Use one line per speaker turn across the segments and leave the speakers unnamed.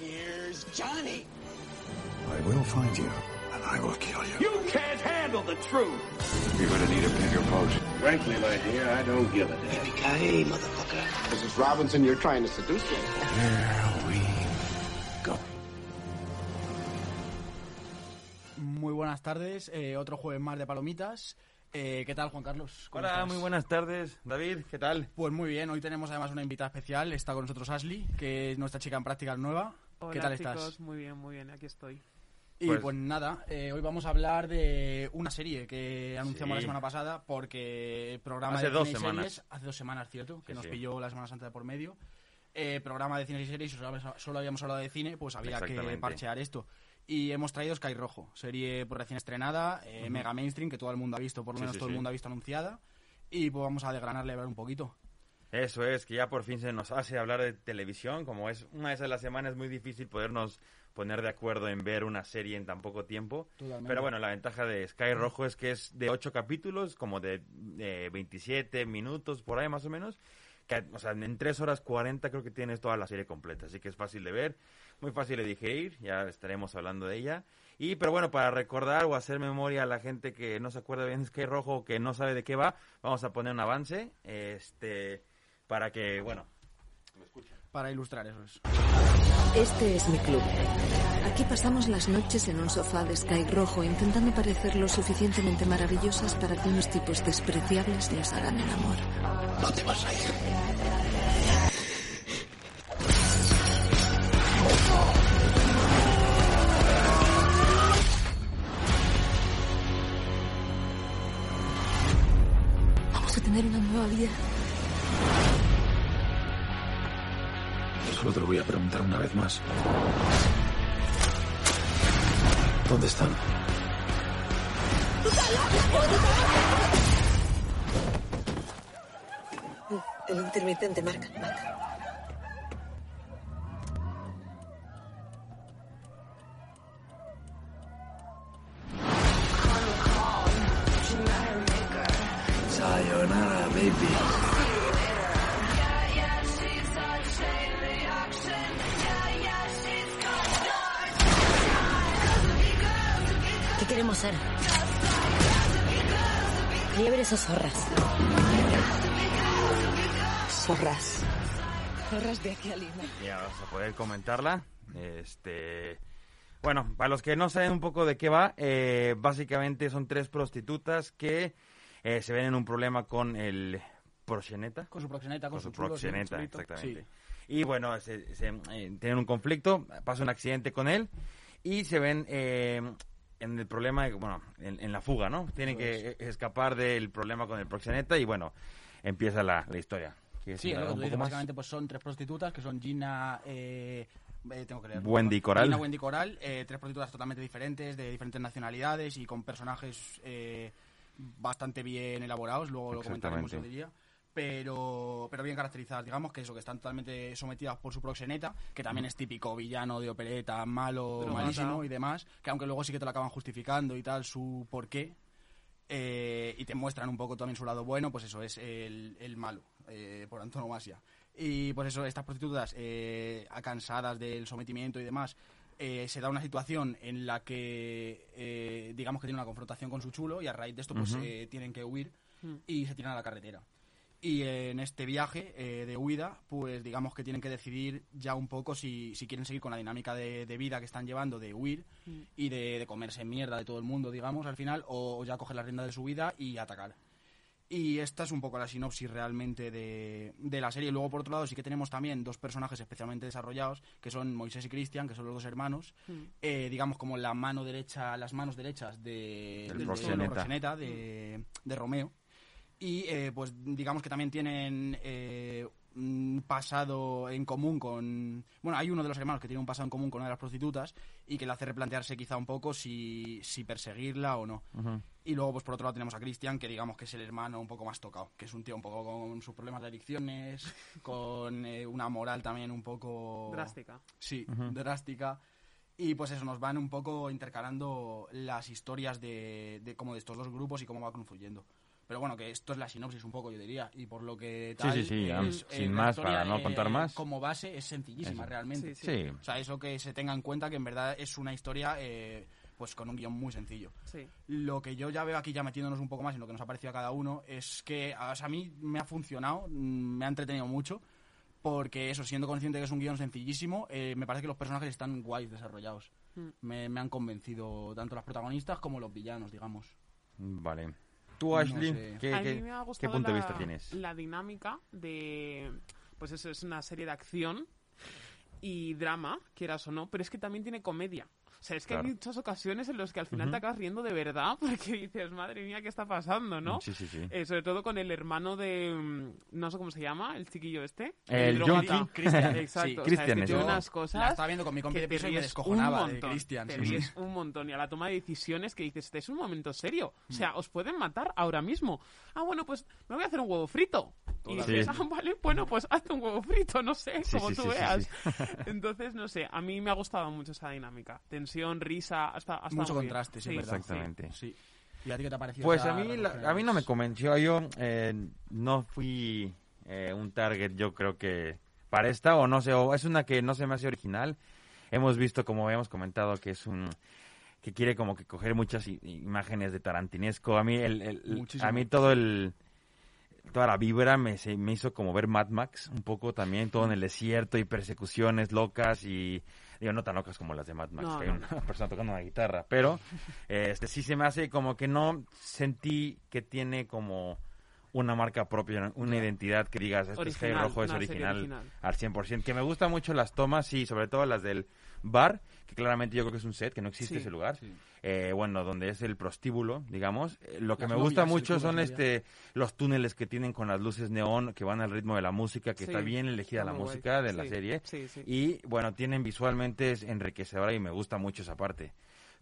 Here's Johnny.
I will find you, and I will kill you.
You can't handle the truth.
You're gonna need a bigger boat.
Frankly, my dear, I don't give a damn.
Yippee-ki-yay, motherfucker.
Mrs. Robinson, you're trying to seduce me.
Here we go.
Muy buenas tardes, eh, otro jueves más de palomitas. Eh, ¿Qué tal, Juan Carlos? ¿Cómo
Hola,
estás?
muy buenas tardes. David, ¿qué tal?
Pues muy bien, hoy tenemos además una invitada especial. Está con nosotros Ashley, que es nuestra chica en prácticas nueva.
Hola,
¿Qué tal
chicos,
estás?
muy bien, muy bien, aquí estoy.
Y
Pues-
pues, nada, eh, hoy vamos a hablar de una serie que anunciamos la semana pasada porque el programa
Hace
de
dos
cine
semanas.
series, hace dos semanas, cierto, que
Sí,
nos
sí.
pilló la Semana Santa de por medio. Eh, programa de cine y series, y solo, habíamos hablado de cine, pues había que parchear esto. Y hemos traído Sky Rojo, serie pues, recién estrenada, eh, mega mainstream, que todo el mundo ha visto, por lo
Sí,
menos
sí,
todo el mundo ha visto anunciada. Y pues vamos a desgranarle a ver un poquito.
Eso es, que ya por fin se nos hace hablar de televisión. Como es una vez a la semana, es muy difícil podernos poner de acuerdo en ver una serie en tan poco tiempo.
Totalmente.
Pero bueno, la ventaja de Sky Rojo es que es de 8 capítulos, como de eh, 27 minutos, por ahí más o menos. Que, o sea, en 3 horas 40 creo que tienes toda la serie completa. Así que es fácil de ver, muy fácil de digerir. Ya estaremos hablando de ella. Y, pero bueno, para recordar o hacer memoria a la gente que no se acuerda bien de Sky Rojo o que no sabe de qué va, vamos a poner un avance. Este, para que, bueno,
Para ilustrar eso es.
Este es mi club. Aquí pasamos las noches en un sofá de Sky rojo intentando parecer lo suficientemente maravillosas para que unos tipos despreciables nos hagan el amor.
¿Dónde vas a ir?
Vamos a tener una nueva vida.
Solo te lo voy a preguntar una vez más. ¿Dónde están?
El intermitente, marca, marca.
¿Qué queremos ser? Liebres o zorras.
Zorras. Zorras de aquí a Lima.
ya vas a poder comentarla. Este, bueno, para los que no saben un poco de qué va, eh, básicamente son tres prostitutas que eh, se ven en un problema con el proxeneta.
Con su proxeneta, con,
con su
sí,
proxeneta, exactamente.
Sí.
Y bueno, se, se, eh, tienen un conflicto, pasa un accidente con él y se ven eh, en el problema, bueno, en, en la fuga, ¿no? Tienen que eh, escapar del problema con el proxeneta y bueno, empieza la, la historia. ¿Quieres
Sí, lo que tú dices, básicamente pues son tres prostitutas que son Gina, eh, eh, tengo que leer.
Wendy Coral.
Gina, Wendy Coral, eh, tres prostitutas totalmente diferentes, de diferentes nacionalidades y con personajes eh, bastante bien elaborados, luego lo comentaremos yo diría. Pero, pero bien caracterizadas, digamos que eso, que están totalmente sometidas por su proxeneta, que también es típico villano de opereta, malo,
Pero
malísimo y demás, que aunque luego sí que te lo acaban justificando y tal, su porqué, eh, y te muestran un poco también su lado bueno, pues eso es el, el malo, eh, por antonomasia. Y pues eso, estas prostitutas, eh, cansadas del sometimiento y demás, eh, se da una situación en la que, eh, digamos que tiene una confrontación con su chulo y a raíz de esto pues eh, tienen que huir
Mm.
y se tiran a la carretera. Y en este viaje eh, de huida, pues digamos que tienen que decidir ya un poco si, si quieren seguir con la dinámica de, de vida que están llevando, de huir
Mm.
y de, de comerse mierda de todo el mundo, digamos, al final, o, o ya coger la rienda de su vida y atacar. Y esta es un poco la sinopsis realmente de, de la serie. Luego, por otro lado, sí que tenemos también dos personajes especialmente desarrollados, que son Moisés y Cristian, que son los dos hermanos.
Mm.
Eh, digamos como la mano derecha, las manos derechas de,
Del
de- de, de Romeo. Y eh, pues digamos que también tienen eh, un pasado en común con... Bueno, hay uno de los hermanos que tiene un pasado en común con una de las prostitutas y que le hace replantearse quizá un poco si, si perseguirla o no.
Ujú.
Y luego, pues por otro lado, tenemos a Cristian, que digamos que es el hermano un poco más tocado, que es un tío un poco con sus problemas de adicciones, con eh, una moral también un poco...
Drástica.
Sí, drástica. Y pues eso, nos van un poco intercalando las historias de, de como de estos dos grupos y cómo va confluyendo. Pero bueno, que esto es la sinopsis un poco, yo diría. Y por lo que
Sí,
tal...
sí, sí, ya,
es,
sin más, para no contar más.
Como base es sencillísima,
Eso.
realmente.
Sí,
Sí.
O sea, eso que se tenga en cuenta que en verdad es una historia eh, pues con un guion muy sencillo.
Sí.
Lo que yo ya veo aquí, ya metiéndonos un poco más en lo que nos ha parecido a cada uno, es que o sea, a mí me ha funcionado, mm, me ha entretenido mucho, porque eso, siendo consciente que es un guion sencillísimo, eh, me parece que los personajes están guays desarrollados.
Mm.
Me, me han convencido tanto los protagonistas como los villanos, digamos.
Vale. Tú,
No
Ashley,
sé.
¿qué,
a
qué-
mí me ha
qué
gustado
punto de
la,
vista tienes?
la dinámica de... Pues eso es una serie de acción y drama, quieras o no, pero es que también tiene comedia. O sea, es que
Claro.
hay muchas ocasiones en las que al final
Ujú.
te acabas riendo de verdad porque dices, madre mía, ¿qué está pasando, no?
Sí, sí, sí.
Eh, sobre todo con el hermano de... mm, No sé cómo se llama, el chiquillo este.
El
drogadicto.
Yonki.
Cristian,
Exacto.
sí,
o sea,
Cristian
es que unas
La
cosas
estaba viendo con mi compi de piso y me descojonaba
un
de
montón,
Cristian.
Te
sí.
un montón. Y a la toma de decisiones que dices, este es un momento serio. O sea, os pueden matar ahora mismo. Ah, bueno, pues me voy a hacer un huevo frito. Y
Sí.
dices, ah, vale, bueno, pues hazte un huevo frito, no sé,
Sí,
como
sí,
tú veas.
sí.
Entonces, no sé, a mí me ha gustado mucho esa dinámica. Tensión, risa, hasta, hasta
Mucho contraste, sí, verdad.
Exactamente.
Sí. ¿Y a ti qué te ha parecido?
Pues a mí, la- a mí no me convenció. Yo eh, no fui eh, un target, yo creo que para esta, o no sé, o es una que no se me hace original. Hemos visto, como habíamos comentado, que es un que quiere como que coger muchas i- imágenes de tarantinesco. A mí, el, el- a mí todo el toda la vibra me, se- me hizo como ver Mad Max un poco también, todo en el desierto y persecuciones locas y digo no tan locas como las de Mad Max,
No,
que hay una persona tocando una guitarra, pero este sí se me hace como que no sentí que tiene como una marca propia, una identidad que digas, este es
Original,
Rojo, es
una serie
original,
original.
al 100%. Que me gustan mucho las tomas, sí, sobre todo las del bar, que claramente yo creo que es un set, que no existe
Sí,
ese lugar.
sí.
Eh, bueno, donde es el prostíbulo, digamos. Eh, lo que
Las
me gusta mucho son este los túneles que tienen con las luces neón que van al ritmo de la música, que
Sí,
está bien elegida la
guay.
música de la serie. Y bueno, tienen visualmente es enriquecedora y me gusta mucho esa parte.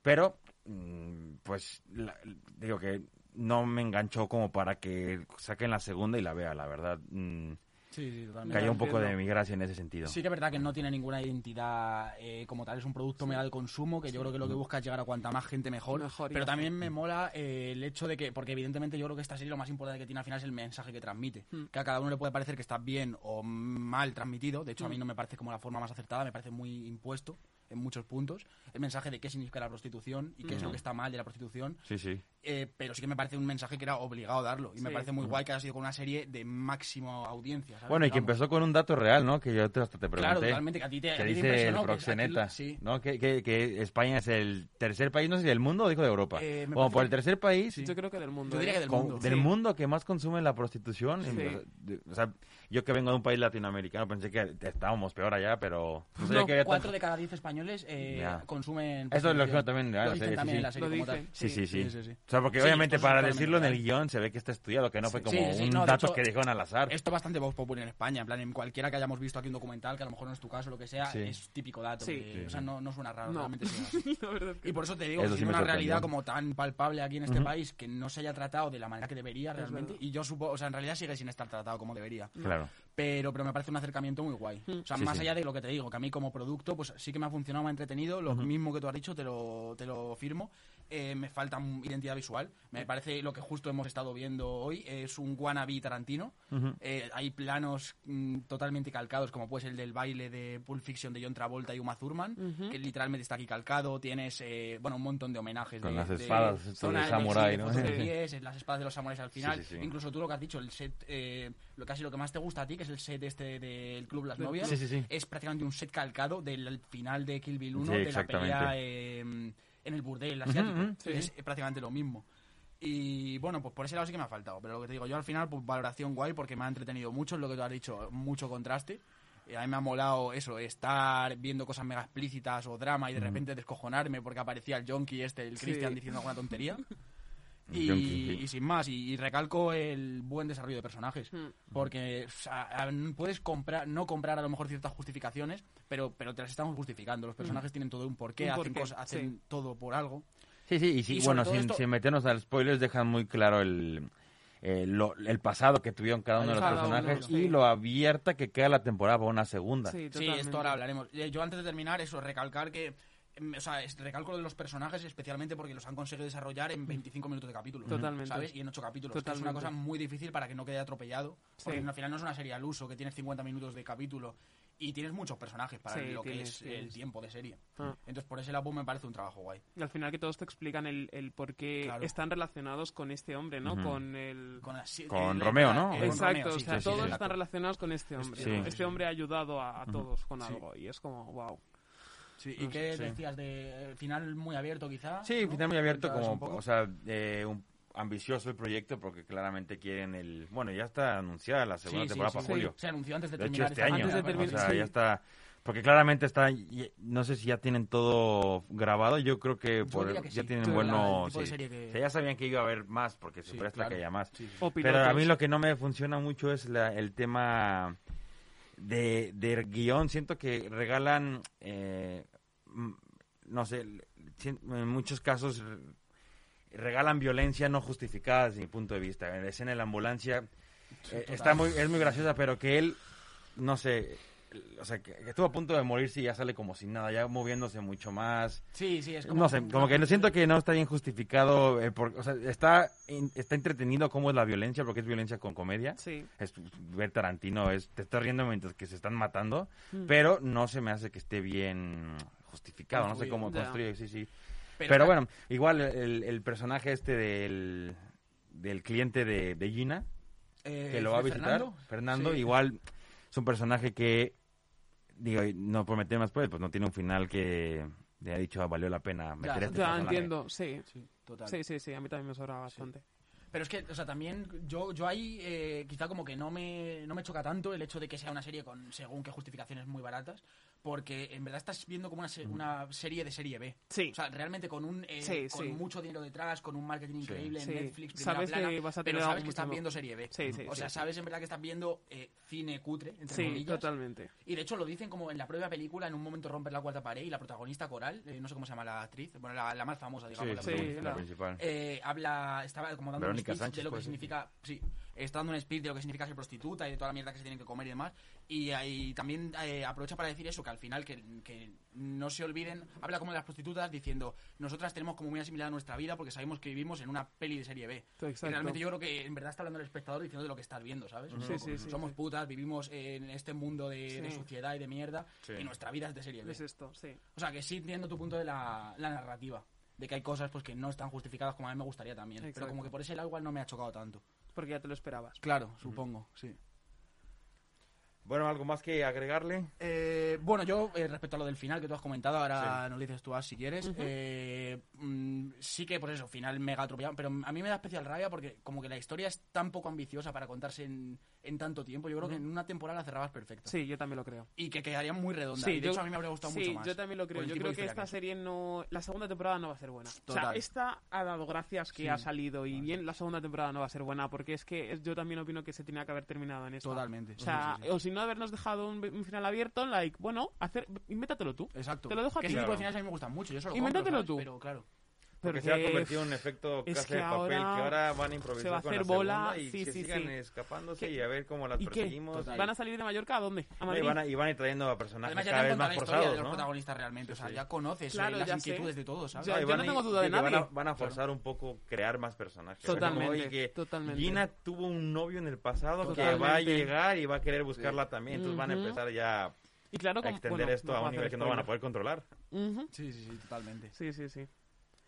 Pero, mm, pues, la- digo que no me enganchó como para que saquen la segunda y la vea, la verdad. Mm,
Sí, sí, totalmente.
cayó un poco de mi gracia en ese sentido.
Sí que es verdad que no tiene ninguna identidad eh, como tal, es un producto mega de consumo que yo creo que lo que busca es llegar a cuanta más gente mejor. Pero
mejor.
también me mola eh, el hecho de que, porque evidentemente yo creo que esta serie lo más importante que tiene al final es el mensaje que transmite.
Mm.
Que a cada uno le puede parecer que está bien o mal transmitido, de hecho a mí
Mm.
no me parece como la forma más acertada, me parece muy impuesto en muchos puntos. El mensaje de qué significa la prostitución y qué es lo
Mm.
que está mal de la prostitución.
Sí, sí.
Eh, pero sí que me parece un mensaje que era obligado a darlo. Y me parece muy guay que haya sido con una serie de máximo audiencia. ¿sabes?
Bueno, y que empezó con un dato real, ¿no? Que yo te- hasta te pregunté.
Claro, totalmente, que a ti te, a
que
ti te
dice el
que aquí-
proxeneta,
sí.
¿no? Que, que, que España es el tercer país, no sé si del mundo o dijo de Europa.
Eh, parece-
por el tercer país
Sí.
Yo creo que del mundo.
Yo diría
¿eh?
que del
con-
mundo.
del
Sí.
mundo que más consume la prostitución.
Sí.
O sea, yo que vengo de un país latinoamericano pensé que estábamos peor allá, pero no
No,
que
Cuatro de cada diez españoles eh, consumen.
Eso es lo que también,
Lo
la
dicen
serie,
también
sí,
en la serie
Lo
como
dicen.
tal.
Sí, sí, sí. O sea, porque
Sí,
obviamente
esto es
para decirlo en el guion se ve que está estudiado, que no fue como
Sí, sí,
un
no, hecho,
que dijeron al azar.
Esto es bastante voz popular en España, en plan, en cualquiera que hayamos visto aquí un documental, que a lo mejor no es tu caso, lo que sea,
Sí.
es típico dato.
Sí.
que-
Sí,
o sea, no, no suena raro,
No.
realmente así.
Que
Y por eso te digo, que es una realidad como tan palpable aquí en este país que no se haya tratado de la manera que debería realmente. Y yo supongo, o sea, en realidad sigue sin estar tratado como debería.
Claro.
pero, pero me parece un acercamiento muy guay. O sea,
Sí,
más
sí.
allá de lo que te digo, que a mí como producto, pues sí que me ha funcionado, me ha entretenido, lo mismo que tú has dicho, te lo, te lo firmo. Eh, me falta un- identidad visual. Me parece lo que justo hemos estado viendo hoy, es un wannabe Tarantino. Eh, hay planos mm, totalmente calcados, como puede ser el del baile de Pulp Fiction de John Travolta y Uma Thurman, que literalmente está aquí calcado. Tienes, eh, bueno, un montón de homenajes.
Con
de-
las
de
espadas, esto
zona
de
de
samurái,
exilio,
¿no?
de pies, las espadas de los samuráis al final.
Sí, sí, sí.
Incluso tú lo que has dicho, el set, eh, lo casi lo que más te gusta a ti, que es el set este del Club Las Novias,
Sí, sí, sí.
es prácticamente un set calcado del final de Kill Bill 1,
Sí,
de la pelea eh, en el burdel asiático.
sí.
Es prácticamente lo mismo. Y bueno, pues por ese lado sí que me ha faltado. Pero lo que te digo, yo al final, pues valoración guay porque me ha entretenido mucho, es lo que tú has dicho, mucho contraste. Eh, a mí me ha molado eso, estar viendo cosas mega explícitas o drama y de repente descojonarme porque aparecía el Jonky este, el
Sí.
Christian, diciendo alguna tontería. Y,
sí.
y sin más, y, y recalco el buen desarrollo de personajes.
Hmm.
Porque o sea, puedes comprar, no comprar a lo mejor ciertas justificaciones, pero, pero te las estamos justificando. Los personajes tienen todo un porqué,
Un
hacen,
porqué,
cosas, hacen
sí.
todo por algo.
Sí, sí, y, sí,
Y
bueno, sin,
esto-
sin meternos al spoilers, dejan muy claro el, eh, lo- el pasado que tuvieron cada uno de los
Cada uno,
personajes
sí.
y lo abierta que queda la temporada para una segunda.
Sí,
Sí,
totalmente.
esto ahora hablaremos. Eh, Yo antes de terminar, eso, recalcar que em, o sea, es- recalco de los personajes especialmente porque los han conseguido desarrollar en 25 minutos de capítulo.
Totalmente.
¿Sabes? Y en 8 capítulos. que es una
Totalmente.
cosa muy difícil para que no quede atropellado. Porque
Sí.
al final no es una serie al uso, que tienes 50 minutos de capítulo y tienes muchos personajes para
Sí,
lo que
tienes,
es el tiempo de serie.
Ah.
Entonces, por ese lado me parece un trabajo guay.
Y al final que todos te explican el, el por qué
Claro.
están relacionados con este hombre, ¿no? Con el...
Con, así-
Con
el-
Romeo, ¿no?
el-
Exacto,
Romeo,
o sea,
sí, sí,
todos están relacionados con este hombre.
Sí.
¿no? Este hombre ha ayudado a, a todos con
Sí.
algo y es como, wow.
Sí, ¿Y qué decías de eh, final muy abierto quizá?
Sí,
¿no?
final muy abierto, como, o sea, eh, un- ambicioso el proyecto porque claramente quieren el... Bueno, ya está anunciada la segunda
Sí,
temporada
sí,
para
sí.
julio.
Se anunció antes de
De hecho,
terminar
este
esta
año.
Antes de
o
terminar,
sea,
sí.
ya está... Porque claramente está... No sé si ya tienen todo grabado. Yo creo que,
Yo
por-
diría que
ya
sí.
tienen buenos...
que-
O sea, ya sabían que iba a haber más porque se
Sí,
presta
claro.
que haya más.
Sí, sí.
O
Pero a mí lo que no me funciona mucho es la- el tema de, de guion. Siento que regalan, eh, mm, no sé, en muchos casos regalan violencia no justificada desde mi punto de vista. En la escena de la ambulancia eh, está muy, es muy graciosa, pero que él, no sé, o sea, que, que estuvo a punto de morirse y ya sale como sin nada, ya moviéndose mucho más.
Sí, sí, es como...
No sé, como que siento que no está bien justificado, eh, por- o sea, está, in- está entretenido cómo es la violencia, porque es violencia con comedia.
Sí.
Es, ver Tarantino, es, te estás riendo mientras que se están matando,
Mm.
pero no se me hace que esté bien justificado, no sé cómo construye, sí, sí.
Pero,
Pero, bueno, igual el, el personaje este del, del cliente de, de Gina,
eh,
que lo va a visitar,
Fernando,
Fernando,
Sí.
igual es un personaje que, digo, no por meter más pues, pues no tiene un final que le ha dicho "Ah, valió la pena meter
Ya,
este
Ya
personaje".
entiendo, sí.
Sí, total.
Sí, sí, sí, a mí también me sobra bastante.
Pero es que, o sea, también yo, yo ahí eh, quizá como que no me, no me choca tanto el hecho de que sea una serie con según qué justificaciones muy baratas, porque en verdad estás viendo como una, se- una serie de serie B.
Sí.
O sea, realmente con un eh,
Sí,
con
sí.
mucho dinero detrás, con un marketing increíble
Sí.
en Netflix, primera
Sabes que
plana,
vas a
pero sabes que estás viendo serie B.
Sí, sí,
o sea,
sí,
sabes en verdad que estás viendo eh, cine cutre, entre
Sí,
comillas.
totalmente.
Y de hecho lo dicen como en la propia película, en un momento romper la cuarta pared y la protagonista coral, eh, no sé cómo se llama la actriz, bueno, la, la más famosa, digamos.
Sí,
la
sí,
protagonista.
la
la-
principal.
Eh, habla, estaba como dando
Verónica
un speech
Sánchez,
de lo que significa, sí, está dando un speech de lo que significa ser prostituta y de toda la mierda que se tienen que comer y demás. Y, ahí también eh, aprovecha para decir eso, que al final que, que no se olviden, habla como de las prostitutas diciendo, nosotras tenemos como muy asimilada nuestra vida porque sabemos que vivimos en una peli de serie B.
Exacto.
Y realmente yo creo que en verdad está hablando el espectador diciendo de lo que estás viendo, ¿sabes?
Sí, sí, sí,
Somos
sí.
putas, vivimos en este mundo de, de suciedad y de mierda
Sí.
y nuestra vida es de serie B.
Es esto, sí.
O sea, que sí entiendo tu punto de la, la narrativa. De que hay cosas pues que no están justificadas como a mí me gustaría también. Pero
Exacto.
como que por ese lado igual no me ha chocado tanto.
Porque ya te lo esperabas.
Claro, supongo, sí.
Bueno, ¿algo más que agregarle?
Eh, bueno, yo eh, respecto a lo del final que tú has comentado, ahora nos lo dices tú As, si quieres. eh, mm, sí que, por eso, final mega atropellado. Pero a mí me da especial rabia porque como que la historia es tan poco ambiciosa para contarse en, en tanto tiempo. Yo creo que en una temporada la cerrabas perfecta.
Sí, yo también lo creo.
Y que quedaría muy redonda.
Sí,
y de
yo-
hecho a mí me habría gustado
sí,
mucho más.
yo también lo creo. Yo creo que esta
es.
serie no... La segunda temporada no va a ser buena. O sea, esta ha dado gracias que
Sí.
ha salido y bien la segunda temporada no va a ser buena porque es que yo también opino que se tenía que haber terminado en esta.
Totalmente.
O sea,
Sí, sí, sí.
o si no habernos dejado un, un final abierto, like, bueno, hacer, invéntatelo tú.
Exacto.
Te lo dejo a ti.
ese tipo de finales a mí me gustan mucho. Yo solo
Invéntatelo
compro,
tú.
Pero claro.
Porque,
Porque
se ha convertido en un efecto
es
casa
que
de papel
ahora
que ahora van a improvisar
se va a
con
hacer
la
bola,
segunda y
sí,
que
sí,
sigan
sí.
escapándose
¿Qué?
y a ver cómo las
¿Y
perseguimos. y-
¿Van a salir de Mallorca a dónde? ¿A
y, van a, y van a ir trayendo a personajes
Además
cada vez más
de
forzados,
los
¿no?
protagonistas realmente. O sea, ya conoces eh,
Claro,
las
ya sé.
inquietudes de todos, ¿sabes?
Ya, yo
van
no
a-
tengo duda de
que van a-. Van a forzar un poco crear más personajes.
Totalmente,
Oye, que
totalmente.
Gina tuvo un novio en el pasado que
Totalmente.
va a llegar y va a querer buscarla también. Entonces van a empezar ya
Y claro,
a extender
bueno,
esto
no
a un nivel que no van a poder controlar.
Sí, sí, sí, totalmente.
Sí, sí, sí.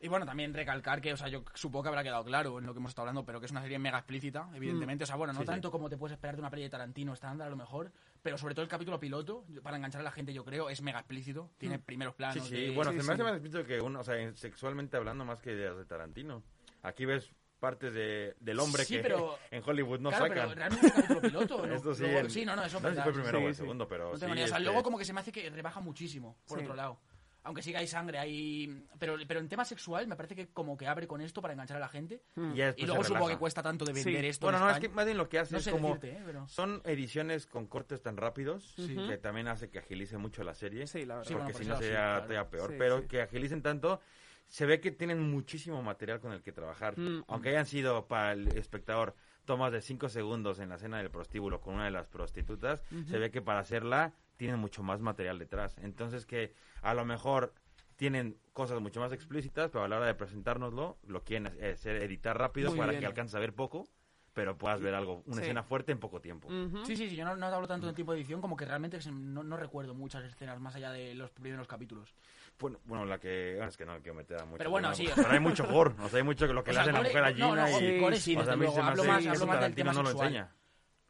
Y bueno, también recalcar que, o sea, yo supongo que habrá quedado claro en lo que hemos estado hablando, pero que es una serie mega explícita, evidentemente. O sea, bueno, no
Sí, sí.
tanto como te puedes esperar de una peli de Tarantino estándar, a lo mejor, pero sobre todo el capítulo piloto, para enganchar a la gente, yo creo, es mega explícito. Tiene primeros
Sí,
planos.
sí.
de-
Bueno,
sí,
se
sí.
me hace más explícito que uno, o sea, en- sexualmente hablando más que de Tarantino. Aquí ves partes de, del hombre
Sí,
que
pero-
en Hollywood no
claro,
sacan.
pero realmente el capítulo piloto. ¿no?
Esto sí,
Luego-
en-
sí, no, no, eso es
No sé si fue el
sí,
primero
sí,
o el
sí.
segundo, pero
No
sí.
tengo ni idea. O sea,
este-
luego como que se me hace que rebaja muchísimo, por
Sí.
otro lado. Aunque sí que hay sangre, hay... Pero, pero en tema sexual me parece que como que abre con esto para enganchar a la gente.
Mm.
y
luego supongo que cuesta tanto de
Sí.
vender esto
Bueno,
en
no, es que más bien lo que hace
No
es
sé
como...
decirte, ¿eh? Pero...
Son ediciones con cortes tan rápidos
Sí.
que también hace que agilice mucho la serie.
Sí, la verdad.
Sí, bueno,
porque
por
si no sería
claro.
peor.
Sí,
pero
sí.
que agilicen tanto, se ve que tienen muchísimo material con el que trabajar.
Mm.
Aunque hayan sido para el espectador tomas de 5 segundos en la escena del prostíbulo con una de las prostitutas, se ve que para hacerla tienen mucho más material detrás. Entonces que a lo mejor tienen cosas mucho más explícitas, pero a la hora de presentárnoslo, lo quieren eh, hacer editar rápido
Muy
para
bien.
que alcances a ver poco, pero puedas ver algo, una
Sí.
escena fuerte en poco tiempo.
Sí, sí, sí, yo no, no hablo tanto del tipo de edición como que realmente no recuerdo muchas escenas más allá de los primeros capítulos.
Bueno, bueno, la que... bueno, es que no quiero meter a mucho.
Pero bueno,
¿no?
sí,
Pero hay mucho gore, o sea, hay mucho que lo que le hacen a la mujer a
no, no,
Gina y...
sí,
gore sí,
o sea,
luego. Hablo
hace-
más,
eso
hablo más del
Tarantino
tema
no lo
sexual.
enseña.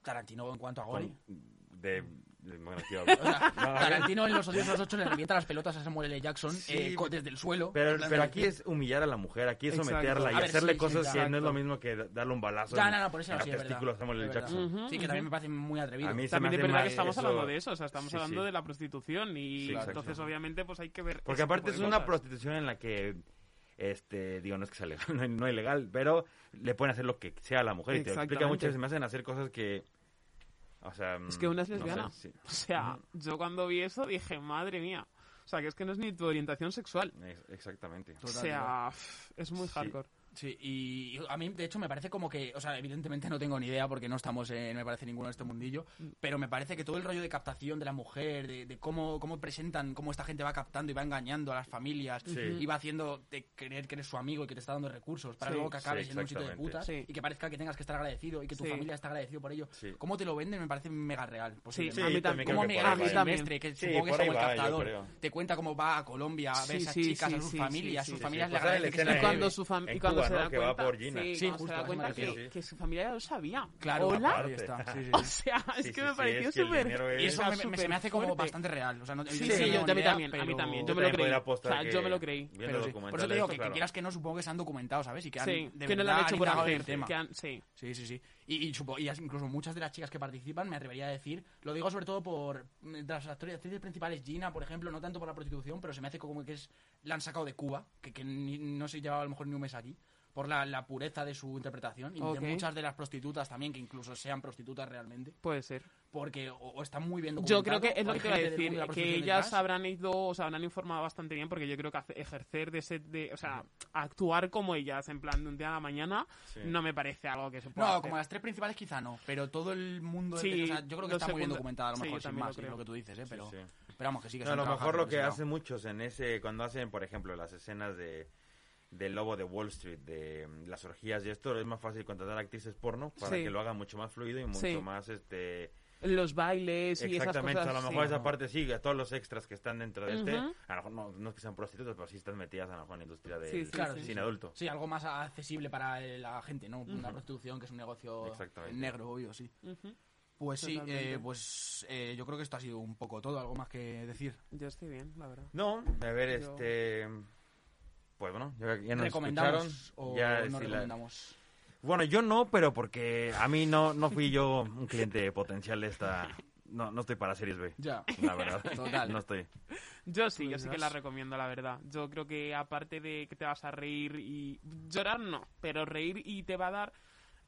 Tarantino en cuanto a gore.
De, de-.
Tarantino en Los Odiosos 8 le revienta las pelotas a Samuel L. Jackson
Sí,
eh, desde el suelo.
Pero,
de-
aquí es humillar a la mujer, aquí es
Exacto.
someterla y
ver,
hacerle
sí, sí,
cosas que no es lo mismo que darle un balazo
Ya,
en,
no, no, por eso
en
no, sí,
a Samuel L. Jackson.
Sí, que también me parece muy atrevido.
A mí se
También
hace
verdad que estamos
eso-
hablando de eso, o sea, estamos
Sí,
hablando
sí.
de la prostitución y entonces obviamente pues hay que ver
Porque aparte es
de
una
cosas.
prostitución en la que, este, digo, no es que sea legal, no, no es legal, pero le pueden hacer lo que sea a la mujer. Y te lo explica muchas veces, me hacen hacer cosas que, o sea...
Es que una es
no sé,
lesbiana.
sí.
O sea, yo cuando vi eso dije, madre mía. O sea, que es que no es ni tu orientación sexual.
Ex- Exactamente.
O sea, es muy
Sí.
hardcore.
Sí, y a mí, de hecho, me parece como que, o sea, evidentemente no tengo ni idea porque no estamos, en, me parece, ninguno de este mundillo, pero me parece que todo el rollo de captación de la mujer, de, de cómo, cómo presentan, cómo esta gente va captando y va engañando a las familias,
Sí.
y va haciendo de creer que eres su amigo y que te está dando recursos para
Sí.
luego que acabes
Sí,
en un sitio de putas
Sí.
y que parezca que tengas que estar agradecido y que tu
Sí.
familia está agradecido por ello.
Sí.
Cómo te lo venden me parece mega real.
Sí,
posiblemente.
a mí
Sí,
también.
ahí
Ángel
va.
Silvestre, que
Sí,
supongo que es como el captador, te cuenta cómo va a Colombia, a ver
Sí,
esas
sí,
chicas,
sí,
a sus
sí,
familias,
sí,
sus
sí,
familias
sí.
le
Pues
agradecen
Y cuando su, fam-
Que va por Gina.
sí,
justo,
se da cuenta que, que su familia ya lo sabía.
Claro,
¿Hola?
ahí está. Sí, sí,
O sea, es
Sí,
que
sí,
me
sí,
pareció
es que el
súper...
es-
Y eso me, me- se me hace como
fuerte.
bastante real. O sea, no,
Sí, sí, yo, a mí también, a mí también.
Yo
me lo creí. O sea, yo me lo creí.
Pero sí. Por eso te digo que, quieras que no, supongo que se han documentado, ¿sabes? Y que han,
Sí,
de
que no lo
verdad
han hecho por hacer.
el tema.
que han- sí.
Sí, sí, sí. Y, y, supo- y incluso muchas de las chicas que participan, me atrevería a decir, lo digo sobre todo por de las actrices principales, Gina, por ejemplo, no tanto por la prostitución, pero se me hace como que es la han sacado de Cuba, que, que ni- no se llevaba a lo mejor ni un mes aquí, por la, la pureza de su interpretación y de muchas de las prostitutas también, que incluso sean prostitutas realmente,
Puede ser.
porque o, o están muy bien
Yo creo que es lo que
del
decir,
de
que ellas
detrás.
habrán ido, o sea, habrán informado bastante bien, porque yo creo que ejercer de ese, de, o sea, actuar como ellas, en plan de un día a la mañana,
Sí.
no me parece algo que se pueda
No,
hacer.
como las tres principales quizá no, pero todo el mundo...
Sí,
del- o sea, yo creo que está muy bien documentada, a lo
sí,
mejor
yo
sin más,
lo
es lo que tú dices, ¿eh? Pero,
Sí.
pero vamos, que sí que
No,
se
a lo mejor lo que hacen muchos en ese, cuando hacen, por ejemplo, las escenas de del lobo de Wall Street, de mm, las orgías y esto, es más fácil contratar actrices porno para
Sí.
que lo hagan mucho más fluido y mucho
Sí.
más, este...
Los bailes y esas
Exactamente,
cosas.
a lo mejor
sí.
esa parte sí, a todos los extras que están dentro de este, a lo mejor no, no es que sean prostitutas, pero sí están metidas a lo mejor en la industria del
Sí, sí,
Claro,
cine adulto.
Sí, algo más accesible para la gente, ¿no? Una prostitución que es un negocio negro, obvio, sí. Pues sí, eh, pues eh, yo creo que esto ha sido un poco todo, algo más que decir.
Yo estoy bien, la verdad.
No, a ver,
Yo-
este... Pues bueno, ya, ya nos
¿Recomendamos
escucharon.
o
ya,
no
si la-
recomendamos?
Bueno, yo no, pero porque a mí no, no fui yo un cliente potencial de esta... No, no estoy para series B,
Ya.
la verdad.
Total.
No estoy.
Yo sí, yo sí que
Pues
la recomiendo, la verdad. Yo creo que aparte de que te vas a reír y llorar, no, pero reír y te va a dar,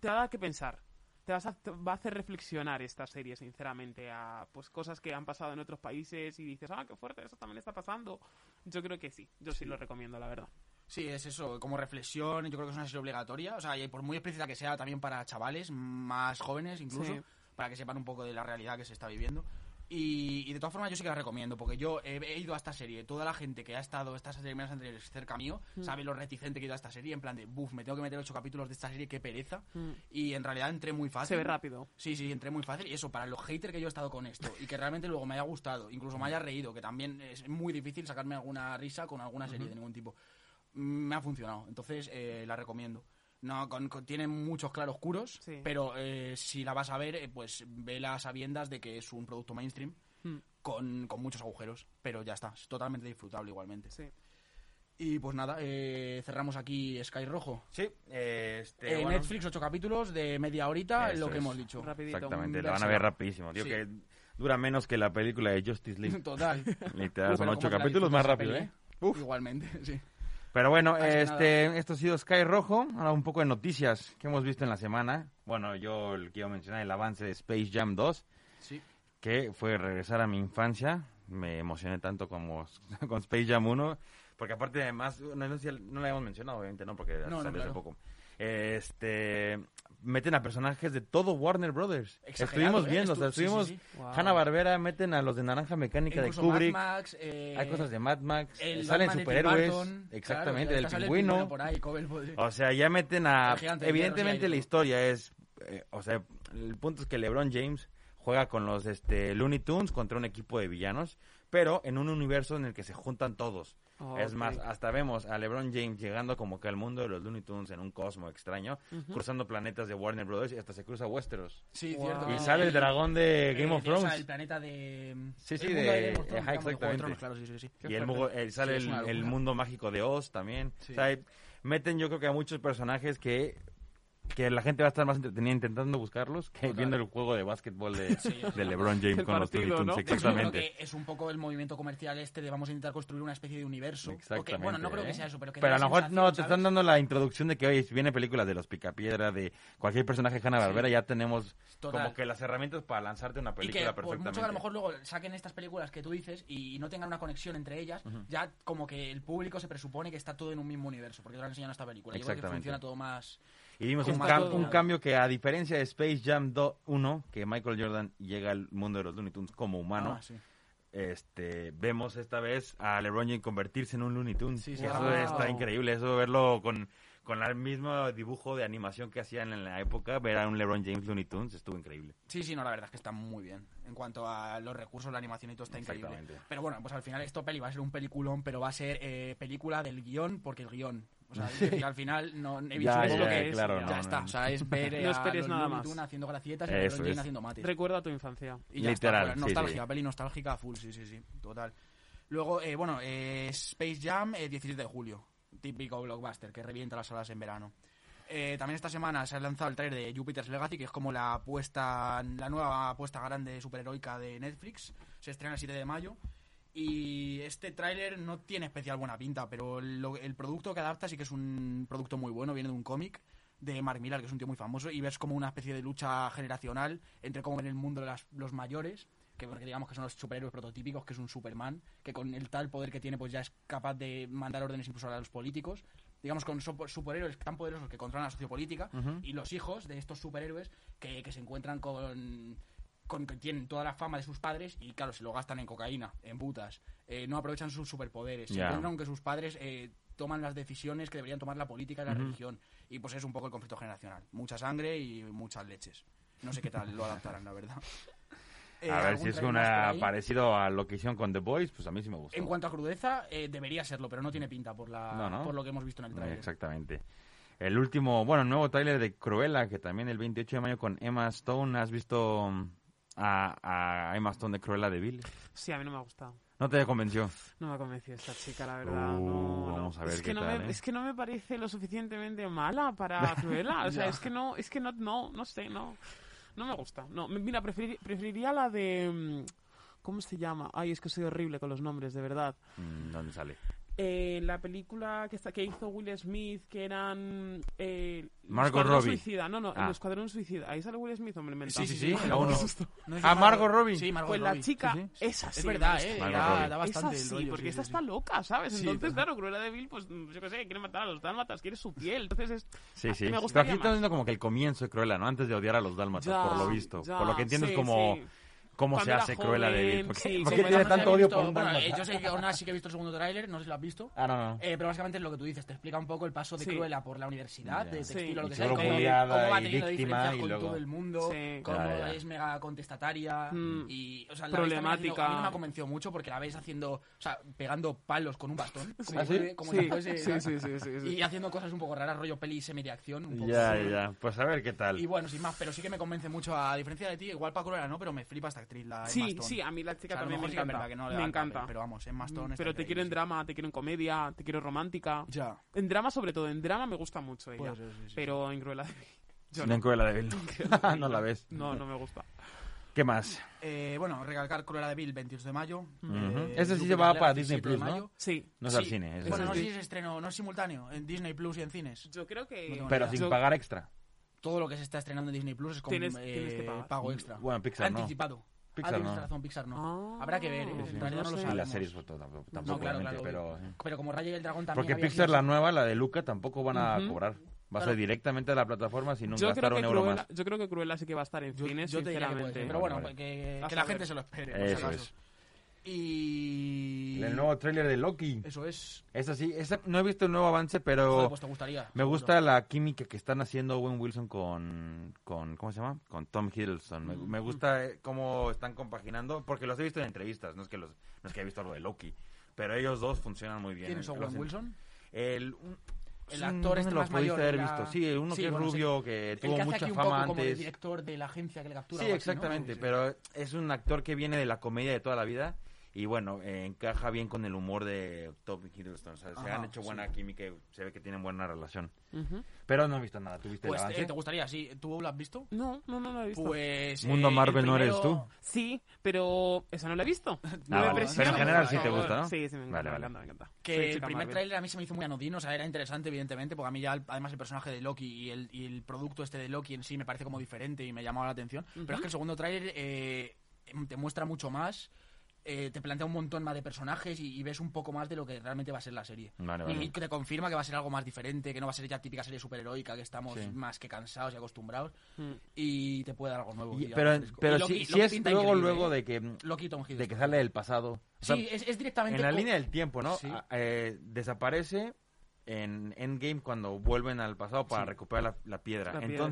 te va a dar que pensar. Te, vas a, te va a hacer reflexionar esta serie, sinceramente, a pues cosas que han pasado en otros países y dices, ah, qué fuerte, eso también está pasando. Yo creo que sí, yo sí, lo recomiendo, la verdad.
Sí, es eso, como reflexión, yo creo que es una serie obligatoria, o sea, y por muy explícita que sea también para chavales, más jóvenes incluso,
Sí.
para que sepan un poco de la realidad que se está viviendo. Y, y de todas formas yo sí que la recomiendo, porque yo he, he ido a esta serie, toda la gente que ha estado estas semanas anteriores cerca mío,
Mm.
sabe lo reticente que he ido a esta serie, en plan de, buf, me tengo que meter ocho capítulos de esta serie, qué pereza.
Mm.
Y en realidad entré muy fácil.
Se ve rápido.
Sí, sí, entré muy fácil. Y eso, para los haters que yo he estado con esto y que realmente luego me haya gustado, incluso me haya reído, que también es muy difícil sacarme alguna risa con alguna serie de ningún tipo, me ha funcionado. Entonces, eh, la recomiendo. No, con- con- tiene muchos claroscuros,
Sí.
pero eh, si la vas a ver, eh, pues ve las sabiendas de que es un producto mainstream
Mm.
con, con muchos agujeros, pero ya está, es totalmente disfrutable igualmente.
Sí.
Y pues nada, eh, cerramos aquí Sky Rojo.
Sí, este,
Eh,
bueno,
Netflix, ocho capítulos de media horita,
Eso
lo que
es.
hemos dicho.
Rapidito.
Exactamente, la van a ver rapidísimo. Tío,
Sí.
que dura menos que la película de Justice League.
Total.
Literal, son ocho capítulos más rápido, ¿eh?
Igualmente, sí.
Pero bueno, este, esto ha sido Sky Rojo. Ahora un poco de noticias que hemos visto en la semana. Bueno, yo quiero mencionar el avance de Space Jam 2,
Sí.
que fue regresar a mi infancia. Me emocioné tanto como con Space Jam 1, porque aparte además, no, no no la hemos mencionado, obviamente, no, porque
No, no,
salió hace
claro.
poco. Este meten a personajes de todo Warner Brothers.
Exagerado,
Estuvimos
¿eh?
viendo, o sea,
Estu- sí, sí,
estuvimos
sí.
Wow.
Hanna Barbera meten a los de Naranja Mecánica
Incluso
de Kubrick.
Mad Max, eh,
Hay cosas de Mad Max,
el
salen
Batman
superhéroes, exactamente,
claro,
del pingüino.
por ahí, Cobel podría-
O sea, ya meten a... Evidentemente la historia es... eh, o sea, el punto es que LeBron James juega con los este, Looney Tunes contra un equipo de villanos, pero en un universo en el que se juntan todos.
Oh,
Es más, hasta vemos a LeBron James llegando como que al mundo de los Looney Tunes en un cosmo extraño, cruzando planetas de Warner Brothers y hasta se cruza Westeros.
Sí,
Wow.
cierto.
Y sale el dragón de Game
Eh,
of Thrones.
el planeta de...
Sí, sí, de-
Thrones,
ajá, exactamente.
Claro, sí, sí, sí.
y el, mugo- eh, sale el, mundo mágico de Oz también.
Sí.
O sea, meten yo creo que a muchos personajes que que la gente va a estar más entretenida intentando buscarlos que
Total.
viendo el juego de básquetbol de,
Sí.
de LeBron James
El
con los
partido,
Looney Tunes.
¿no?
Yo creo
Exactamente.
que es un poco el movimiento comercial este de vamos a intentar construir una especie de universo. Que,
Exactamente,
bueno, no creo
¿eh?
que sea eso, pero que
Pero a lo mejor no, te
¿sabes?
están dando la introducción de que hoy viene películas de los Picapiedra, de cualquier personaje de Hanna Barbera, ya tenemos
Total.
como que las herramientas para lanzarte una
Y
película
que por
perfectamente.
mucho que a lo mejor luego saquen estas películas que tú dices y no tengan una conexión entre ellas, ya como que el público se presupone que está todo en un mismo universo, porque te lo han enseñado en esta película. Yo creo que
Exactamente.
funciona todo más...
Y vimos un, cam-
todo-
un cambio que a diferencia de Space Jam 2 1, que Michael Jordan llega al mundo de los Looney Tunes como humano,
Ah, sí.
este vemos esta vez a LeBron James convertirse en un Looney Tunes.
Sí, sí,
eso
wow.
está increíble, eso verlo con, con el mismo dibujo de animación que hacían en la época, ver a un LeBron James Looney Tunes estuvo increíble.
Sí, sí, no, la verdad es que está muy bien. En cuanto a los recursos, la animación y todo está increíble. Pero bueno, pues al final esto peli va a ser un peliculón, pero va a ser eh, película del guion porque el guion. O sea, decir, al final no he visto
Ya,
lo
ya,
que es,
claro,
ya
no,
está.
no.
O sea, es ver
No
a
esperes
los
nada más.
Haciendo gracietas y
Eso
a haciendo mates.
Recuerda tu infancia.
Y ya
Literal,
está,
sí,
nostálgica,
sí.
peli nostálgica full, sí, sí, sí, total. Luego, eh, bueno, eh, Space Jam, eh, 17 de julio, típico blockbuster que revienta las salas en verano. Eh, también esta semana se ha lanzado el trailer de Jupiter's Legacy, que es como la apuesta, la nueva apuesta grande superheroica de Netflix. Se estrena el 7 de mayo. Y este tráiler no tiene especial buena pinta, pero lo- el producto que adapta sí que es un producto muy bueno, viene de un cómic de Mark Millar, que es un tío muy famoso, y ves como una especie de lucha generacional entre cómo ven el mundo las- los mayores, que porque digamos que son los superhéroes prototípicos, que es un Superman, que con el tal poder que tiene pues ya es capaz de mandar órdenes incluso a los políticos, digamos con so- superhéroes tan poderosos que controlan la sociopolítica, y los hijos de estos superhéroes que, que se encuentran con con que tienen toda la fama de sus padres y claro, se lo gastan en cocaína, en putas, eh, no aprovechan sus superpoderes, se
Ya.
encuentran que sus padres eh, toman las decisiones que deberían tomar la política y la religión y pues es un poco el conflicto generacional, mucha sangre y muchas leches. No sé qué tal lo adaptarán, la verdad. Eh,
a ver
¿algún
si es una parecido a lo que hicieron con The Boys, pues a mí sí me gustó.
En cuanto a crudeza, eh, debería serlo, pero no tiene pinta por la
No, no.
por lo que hemos visto en el trailer.
Exactamente. El último, bueno, nuevo tráiler de Cruella, que también el 28 de mayo con Emma Stone. ¿Has visto a, a Emma Stone de Cruella de Vil?
Sí, a mí no me ha gustado.
¿No te convenció?
No me ha convencido esta chica, la verdad.
Uh,
no, no.
vamos a ver
es
qué
que no
tal,
me,
¿eh?
Es que no me parece lo suficientemente mala para Cruella. O sea, es que no, es que no, no, no sé, no. No me gusta. No, mira, preferir- preferiría la de. mm, ¿Cómo se llama? Ay, es que soy horrible con los nombres, de verdad.
Mm, ¿Dónde sale?
Eh, la película que, está, que hizo Will Smith, que eran... Eh,
Margot Robbie.
Suicida, no, no,
Ah.
el Escuadrón Suicida. Ahí sale Will Smith, hombre, me
Sí, sí, sí, la uno.
No si
Ah,
es
Margot Robbie.
Sí, Margot
Pues la
Robbie.
chica,
Sí,
esa
Es
sí.
verdad,
me
eh, da, da bastante
Esa
el
sí,
rollo,
porque
sí,
esta
sí,
está
sí.
loca, ¿sabes?
Sí,
Entonces, claro, Cruella de Vil, pues yo qué sé, quiere matar a los dálmatas, quiere su piel. Entonces es...
Sí, sí.
Me
Pero
gustaría
aquí estamos viendo como que el comienzo de Cruella, ¿no? Antes de odiar a los dálmatas,
Ya,
por lo visto.
ya,
por lo que entiendo
sí,
es como... ¿Cómo se hace Cruella de Vil? ¿Por qué,
sí,
por qué tiene tanto odio por un
bueno, eh, yo sé que aún así que he visto el segundo tráiler, no sé si lo has visto.
Ah, no, no.
Eh, pero básicamente es lo que tú dices, te explica un poco el paso de
Sí.
Cruella por la universidad,
Ya.
de textil o lo que sea, cómo, va teniendo
víctima y
con
luego-
todo el mundo,
Sí.
cómo es mega contestataria
Mm.
y, o sea, la también haciendo-
Problemática.
a mí no me ha convencido mucho porque la ves haciendo, o sea, pegando palos con un bastón, como,
¿Ah, sí?
como si fuese,
sí, sí, sí, sí, sí.
y haciendo cosas un poco raras, rollo peli semi de acción, un poco.
Ya, ya. Pues a ver qué tal.
Y bueno, sin más, pero sí que me convence mucho, a diferencia de ti, igual para Cruella no, pero me flipa esta actriz, la Emma
Sí,
Stone.
sí, a mí la
O
chica
sea, a lo
también me
mejor sí que es
encanta.
verdad que no le
me
el papel,
encanta.
pero vamos, Emma Stone está
Pero te quiero en
increíble,
drama, te quiero en comedia, te quiero romántica.
sí. Ya.
En drama sobre todo, en drama me gusta mucho ella.
Puede ser, sí, sí.
Pero en Cruella de Vil, yo
No en
no.
Cruella de Vil. no la ves.
No, no me gusta.
¿Qué más?
Eh, bueno, recalcar Cruella de Vil, 28 de mayo.
Ujú.
Eh,
Ese sí se va para Disney
7 de
Plus, ¿no?
mayo.
Sí.
No es
Sí.
al cine. es
Bueno,
al
no sé
cine.
si es estreno, no es simultáneo, en Disney Plus y en cines.
Yo creo que...
No tengo
Pero
Yo-
sin pagar extra.
Todo lo que se está estrenando en Disney Plus es con
Tienes-
eh,
tienes que pagar.
pago extra.
Bueno, Pixar no.
Anticipado.
Pixar
ah, tienes
no.
razón, Pixar no.
Ah,
Habrá que ver, ¿eh?
sí,
en realidad no lo.
Y las series pues, tampoco, tampoco
No, claro, claro.
pero...
Pero como Raya y el Dragón también
Porque Pixar,
sido-
la nueva, la de Luca, tampoco van a
Ujú.
cobrar. Va a
Claro.
ser directamente a la plataforma
Yo creo,
gastar un euro
Cruella,
más.
yo creo que Cruella sí que va a estar en
Yo,
cines,
yo te diría que puede
sinceramente.
ser, pero bueno,
Vale, vale.
que, que la gente se lo espere. por
Eso
si acaso.
es.
Y...
El nuevo tráiler de Loki.
Eso es...
Esa sí, esa, no he visto el nuevo avance,
Joder,
pero
pues te gustaría.
me
seguro.
gusta la química que están haciendo Owen Wilson con, con ¿cómo se llama? Con Tom Hiddleston. Me, me gusta eh, cómo están compaginando, porque los he visto en entrevistas, no es que los, no es que he visto algo de Loki, pero ellos dos funcionan muy bien.
¿Quién es Owen
en-
Wilson?
El, un-
El
sí,
actor
¿dónde
este más mayor.
haber
de la-
visto? Sí, uno
Sí,
que es
sí.
rubio, que
El
tuvo
que
mucha fama
poco como
antes.
director de la agencia que le captura.
Sí, exactamente,
Sí.
pero es un actor que viene de la comedia de toda la vida y bueno, eh, encaja bien con el humor de Tom Hiddleston. O sea, se
Ajá,
han hecho buena
sí.
química y se ve que tienen buena relación.
Ujú.
Pero no he visto nada, ¿tuviste
Pues
el avance?
eh, te gustaría, sí. ¿Tú lo has visto?
No, no, no lo he visto.
Pues...
Mundo
eh,
Marvel
el
no eres
primero-
tú.
Sí, pero esa no la he visto. No
Ah,
me
vale. Pero en general sí te gusta, ¿no?
Sí, sí, me encanta,
Vale,
me
vale.
encanta, me encanta.
Que el primer
Marvel.
tráiler a mí se me hizo muy anodino, o sea, era interesante, evidentemente, porque a mí ya, el- además, el personaje de Loki y el, y el producto este de Loki en sí me parece como diferente y me llamaba la atención. Pero es que el segundo tráiler eh, te muestra mucho más, eh, te plantea un montón más de personajes y, y ves un poco más de lo que realmente va a ser la serie.
Vale, vale.
Y te confirma que va a ser algo más diferente, que no va a ser ya típica serie superheroica, que estamos
Sí.
más que cansados y acostumbrados,
Mm.
y te puede dar algo nuevo.
Y- pero
algo
pero
Y Loki-
si,
Loki
si es luego, luego
¿eh?
de que,
Loki y Tom
de que sale del pasado. O sea,
Sí, es, es directamente...
en la línea del tiempo, ¿no?
Sí.
Eh, desaparece en Endgame cuando vuelven al pasado para
Sí.
recuperar la, la piedra.
La piedra.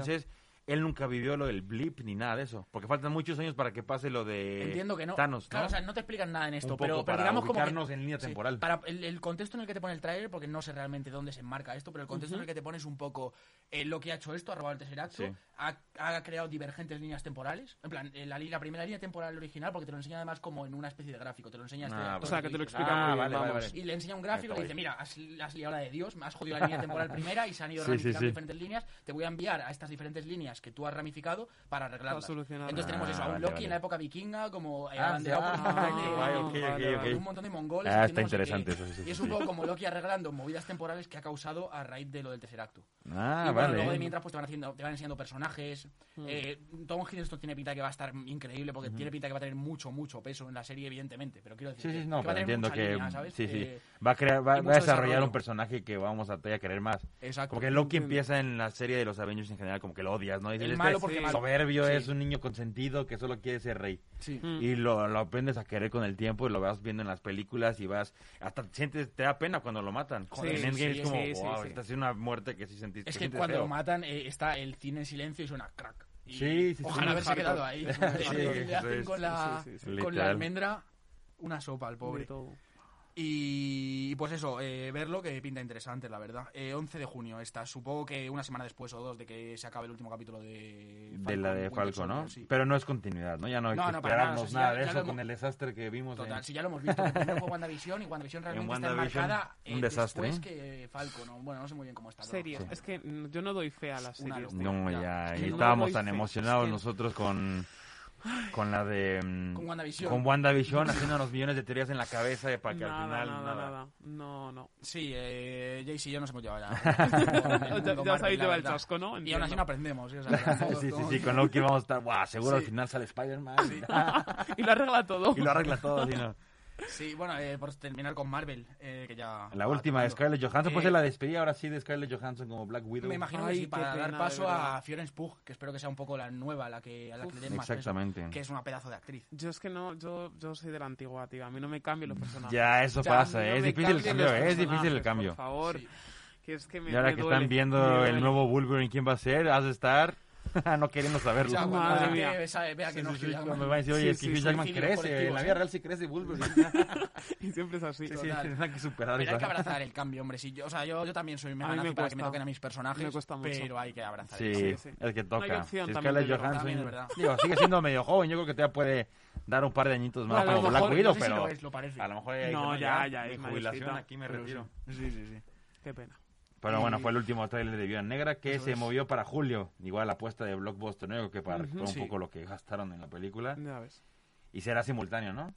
Él nunca vivió lo del blip ni nada de eso. Porque faltan muchos años para que pase lo de
Entiendo que no.
Thanos, ¿no?
Claro, o sea, no te explican nada en esto,
Un poco
pero, pero
para
digamos como que-
en línea
sí,
temporal.
para el, el contexto en el que te pone el trailer, porque no sé realmente dónde se enmarca esto, pero el contexto en el que te pones un poco eh, lo que ha hecho esto, ha robado el tercer acto,
Sí.
ha, ha creado divergentes líneas temporales. En plan, eh, la, la primera línea temporal original, porque te lo enseña además como en una especie de gráfico, te lo enseña este
Ah,
actor
O sea, que te lo explica
Ah,
muy bien,
vale, vale,
vamos.
vale.
y le enseña un gráfico y le dice, mira, has, has liado la de Dios, me has jodido la línea temporal primera y se han ido
Sí, sí,
ramificando
sí.
diferentes líneas, te voy a enviar a estas diferentes líneas que tú has ramificado para arreglarlas. Entonces tenemos
Ah,
eso, a un Loki en la época vikinga, como eh,
Ah,
un
ah,
montón de- mongoles.
Ah, está interesante eso, sí, sí,
Y es un poco como Loki arreglando movidas temporales que ha causado a raíz de lo del tercer acto.
Ah,
y bueno,
vale.
luego de mientras pues te van, haciendo, te van enseñando personajes. Eh, Tom Hiddleston tiene pinta que va a estar increíble porque tiene pinta que va a tener mucho, mucho peso en la serie, evidentemente. Pero quiero decir
Sí,
que-
sí, no,
que va a tener
entiendo
mucha
que
línea, ¿sabes?
sí, sí.
Eh,
Va a crear, va, va a desarrollar un personaje que vamos a todavía querer más.
exacto.
Porque Loki empieza en la serie de los Avengers en general como que lo odias, ¿no? Y
El
dices,
malo
este
porque
Sí.
malo.
soberbio
Sí.
es un niño consentido que solo quiere ser rey.
Sí.
Mm.
Y lo, lo aprendes a querer con el tiempo y lo vas viendo en las películas y vas hasta sientes te da pena cuando lo matan.
Joder,
en Endgame
sí,
es como,
sí, sí,
wow,
sí.
esta es una muerte que sí sentiste.
Es que
sientes
cuando
feo.
lo matan eh, está el cine en silencio y suena crack. Y
Sí, sí, sí.
Ojalá
Sí,
haberse quedado ahí.
Sí,
le hacen con la,
Sí, sí, sí,
sí.
con la almendra una sopa al pobre.
De todo.
Y pues eso, eh, verlo que pinta interesante, la verdad. Eh, 11 de junio está, supongo que una semana después o dos de que se acabe el último capítulo de
de la de
Winter
Falco, ¿no?
Soldier, sí.
Pero no es continuidad, ¿no? Ya no hay
No,
que
no, para nada,
esperarnos
o sea, si
nada
ya-
de
ya
eso con el desastre que vimos
Total,
en...
si ya lo hemos visto, que primero fue WandaVision y WandaVision realmente está
WandaVision,
enmarcada eh,
un desastre,
después
¿eh?
que Falco, ¿no? Bueno, no sé muy bien cómo está.
Sí.
Es que mm, yo no doy fe a las series.
No,
Ya.
ya,
Es
y estábamos tan
fe.
emocionados
Es que-
nosotros con con la de mm,
Con WandaVision.
con WandaVision haciéndonos millones de teorías en la cabeza para que
nada,
al final
nada,
nada.
nada. No, no.
Sí, eh, Jayce y yo nos hemos llevado ya.
Ya- ya sabéis llevar el chasco, ¿no?
Y aún
Entiendo.
así no aprendemos. ¿sí? O sea,
Sí, sí, sí, con Loki vamos a estar, guau, seguro
Sí.
al final sale Spider-Man
y lo arregla todo.
y lo arregla todo, ¿sí, no?
Sí, bueno, eh, por terminar con Marvel, eh, que ya...
La última de. Scarlett Johansson, pues
Eh,
es la despedida ahora sí de Scarlett Johansson como Black Widow.
Me imagino que
Ay,
sí,
qué
para dar
pena,
paso
de verdad.
a Florence Pugh, que espero que sea un poco la nueva, la que, a la que le den más peso,
Exactamente.
que es una pedazo de actriz.
Yo es que no, yo, yo soy de la antigua, tío. A mí no me cambien los personajes.
Ya, eso
Ya,
pasa,
No
es
me
difícil el cambio, es difícil el cambio.
Por favor.
Sí.
Que es que me,
Y ahora
me
que
duele,
están viendo el nuevo Wolverine, ¿quién va a ser? Has de estar no queriendo saberlo.
O sea, cuando
Madre mía.
sabe- vea que no
sí,
Jackman.
me van a decir, oye,
Sí,
es que
sí,
Hugh
sí,
Jackman crece, en la vida real sí crece Wolverine.
Y siempre es así.
Sí, tendrán que superar
Pero hay que abrazar el cambio, hombre. Sí, yo, o sea, yo, yo también soy mega nazi para que me toquen a mis personajes,
Me cuesta mucho.
pero hay que abrazar
Sí,
el
Sí,
cambio.
sí.
es que
No hay
toca.
opción
Si Scarlett
de verlo,
Johansson,
es
digo, sigue siendo medio joven, yo creo que te puede dar un par de añitos más
A lo
como Black
mejor-
Widow,
no si
pero
es,
a lo mejor
No, ya, ya,
mi
es
jubilación aquí me retiro.
Sí, sí, sí.
Qué pena.
Pero bueno, fue el último tráiler de Viuda Negra que
Eso
se
es.
movió para julio. Igual la apuesta de Blockbuster, ¿no? Creo que para
Ujú.
recuperar un
Sí.
poco lo que gastaron en la película.
Ya ves.
Y será simultáneo, ¿no?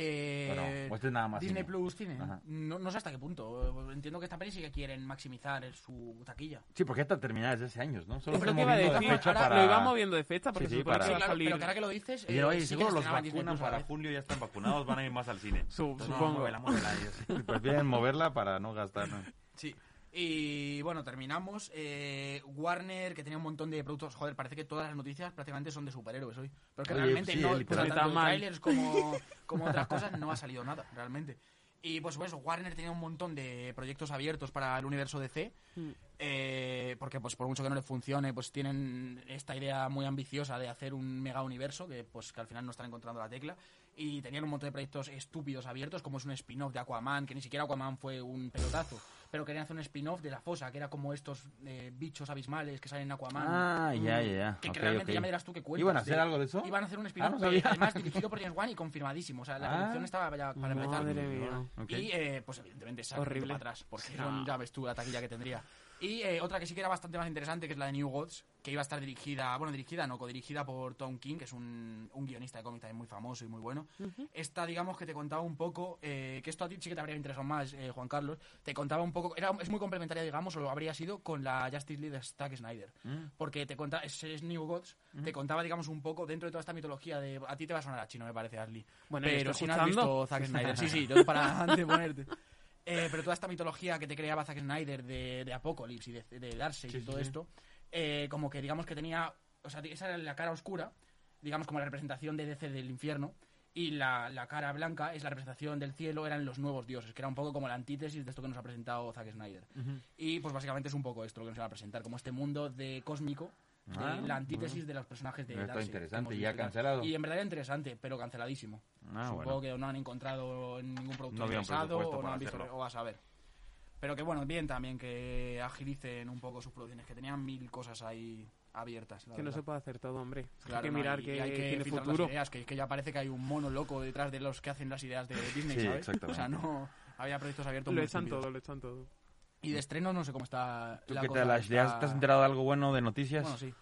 Eh,
Bueno, o este es nada más
Disney
cine.
Plus Cine.
Ajá.
No, no sé hasta qué punto. Entiendo que esta peli sí que quieren maximizar su taquilla.
Sí, porque esta terminada desde hace años, ¿no? Solo
que iba a
moviendo la
decir.
fecha
Ahora
para...
lo iba moviendo de fecha porque
Sí, sí, para-
Sí, claro,
salir.
pero que ahora que lo dices. Eh,
oye, seguro
se
los vacunan para julio ya están vacunados, van a ir más al cine. Entonces, no,
supongo.
muévela, muévela. Así, Prefieren moverla para no gastar. ¿no?
Sí. Y bueno, terminamos. Eh, Warner, que tenía un montón de productos. Joder, parece que todas las noticias prácticamente son de superhéroes hoy. Pero que
Oye,
realmente
sí,
no. o sea, tanto
mal.
trailers como, como otras cosas no ha salido nada, realmente. Y pues por eso, Warner tenía un montón de proyectos abiertos para el universo DC.
Mm.
eh, porque pues por mucho que no le funcione, pues tienen esta idea muy ambiciosa de hacer un mega universo que pues que al final no están encontrando la tecla. Y tenían un montón de proyectos estúpidos abiertos, como es un spin-off de Aquaman, que ni siquiera Aquaman fue un pelotazo. Pero querían hacer un spin-off de la fosa, que era como estos eh, bichos abismales que salen en Aquaman.
Ah, ya, ya, ya.
Que, realmente ya me dirás tú qué cuentas.
¿Iban a hacer algo de eso?
Iban a hacer un
Ah,
spin-off,
no
además dirigido por James Wan y confirmadísimo. O sea, la
Ah.
producción estaba ya para empezar.
Madre mía.
Y eh, pues evidentemente se
Horrible.
para atrás, porque ya ves tú la taquilla que tendría. Y eh, otra que sí que era bastante más interesante, que es la de New Gods, que iba a estar dirigida, bueno, dirigida no, codirigida por Tom King, que es un, un guionista de cómic también muy famoso y muy bueno. Esta, digamos, que te contaba un poco, eh, que esto a ti sí que te habría interesado más, eh, Juan Carlos, te contaba un poco, era, es muy complementaria, digamos, o lo habría sido con la Justice League de Zack Snyder.
Mm.
Porque te cuenta, es, es New Gods, te contaba, digamos, un poco dentro de toda esta mitología de... A ti te va a sonar a chino, me parece, Ashley.
Bueno, ¿y
pero si no has visto Zack Snyder, sí, sí, yo para anteponerte. Eh, pero toda esta mitología que te creaba Zack Snyder de, de Apocalypse y de, de Darkseid y todo esto, eh, como que digamos que tenía, o sea, esa era la cara oscura, digamos como la representación de DC del infierno, y la, la cara blanca es la representación del cielo, eran los nuevos dioses, que era un poco como la antítesis de esto que nos ha presentado Zack Snyder. Y pues básicamente es un poco esto lo que nos va a presentar, como este mundo de cósmico,
Ah,
la antítesis de los personajes de
Está
Darkseid que
interesante, ¿y ya cancelado?
Y en verdad era interesante, pero canceladísimo.
Ah,
Supongo
bueno.
que no han encontrado en ningún producto
No
interesado o no han visto o a saber. Pero que bueno, bien también que agilicen un poco sus producciones, que tenían mil cosas ahí abiertas. la
Que no
verdad.
se puede hacer todo, hombre.
Claro,
hay que
no,
mirar
y-
que,
y hay que
tiene futuro.
las ideas, que, que ya parece que hay un mono loco detrás de los que hacen las ideas de Disney,
Sí,
¿sabes?
exactamente.
O sea, no había proyectos abiertos
Lo
muy
echan
estúpidos.
todo, lo echan todo.
Y de estreno no sé cómo está
¿Tú
la
qué
cosa,
tal, Ashley?
está-
¿Te has enterado de algo bueno de noticias?
Bueno, sí.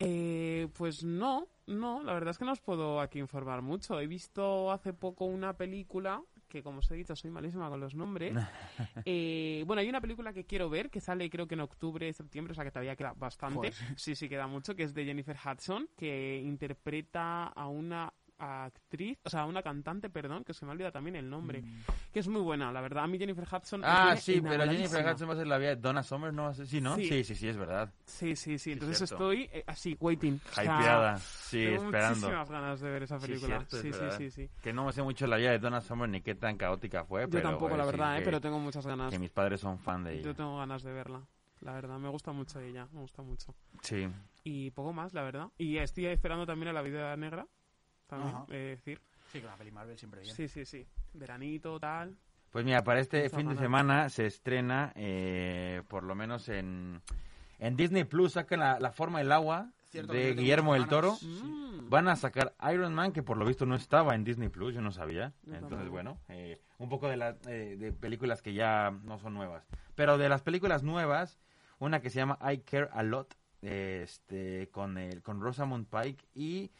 Eh, pues no, no, la verdad es que no os puedo aquí informar mucho. He visto hace poco una película, que como os he dicho soy malísima con los nombres. Eh, bueno, hay una película que quiero ver, que sale creo que en octubre, septiembre, o sea que todavía queda bastante.
Joder.
Sí, sí, queda mucho, que es de Jennifer Hudson, que interpreta a una actriz, o sea, una cantante, perdón, que se me olvida también el nombre, que es muy buena, la verdad. A mí Jennifer Hudson...
Ah, sí, pero Jennifer. Hudson va a ser la vida de Donna Summer, ¿no? Sí, ¿no?
Sí.
Sí, sí, sí, es verdad.
Sí, sí, sí. Entonces
cierto.
estoy eh, así, waiting. O sea,
Hypeada, sí,
tengo
esperando.
muchísimas ganas de ver esa
Sí,
película.
cierto, es
Sí, sí,
verdad.
sí, sí.
Que no me sé mucho la vida de Donna Summer ni qué tan caótica fue,
Yo
pero...
tampoco, la
sí,
verdad, ¿eh?
que-
pero tengo muchas ganas.
Que mis padres son fan de
Yo
ella.
tengo ganas de verla. La verdad, me gusta mucho ella, me gusta mucho.
Sí.
Y poco más, la verdad. Y estoy esperando también a La Vida Negra, también,
Ajá.
eh, decir.
Sí, que la peli Marvel siempre bien.
Sí, sí, sí. Veranito, tal.
Pues mira, para este fin de semana se estrena, eh, por lo menos en, en Disney Plus, sacan la, la forma del agua
Cierto
de Guillermo del Toro.
Mm.
Van a sacar Iron Man, que por lo visto no estaba en Disney Plus, yo no sabía.
Yo
Entonces, bueno, eh, un poco de, la- eh, de películas que ya no son nuevas. Pero de las películas nuevas, una que se llama I Care a Lot, este, con, el, con Rosamund Pike y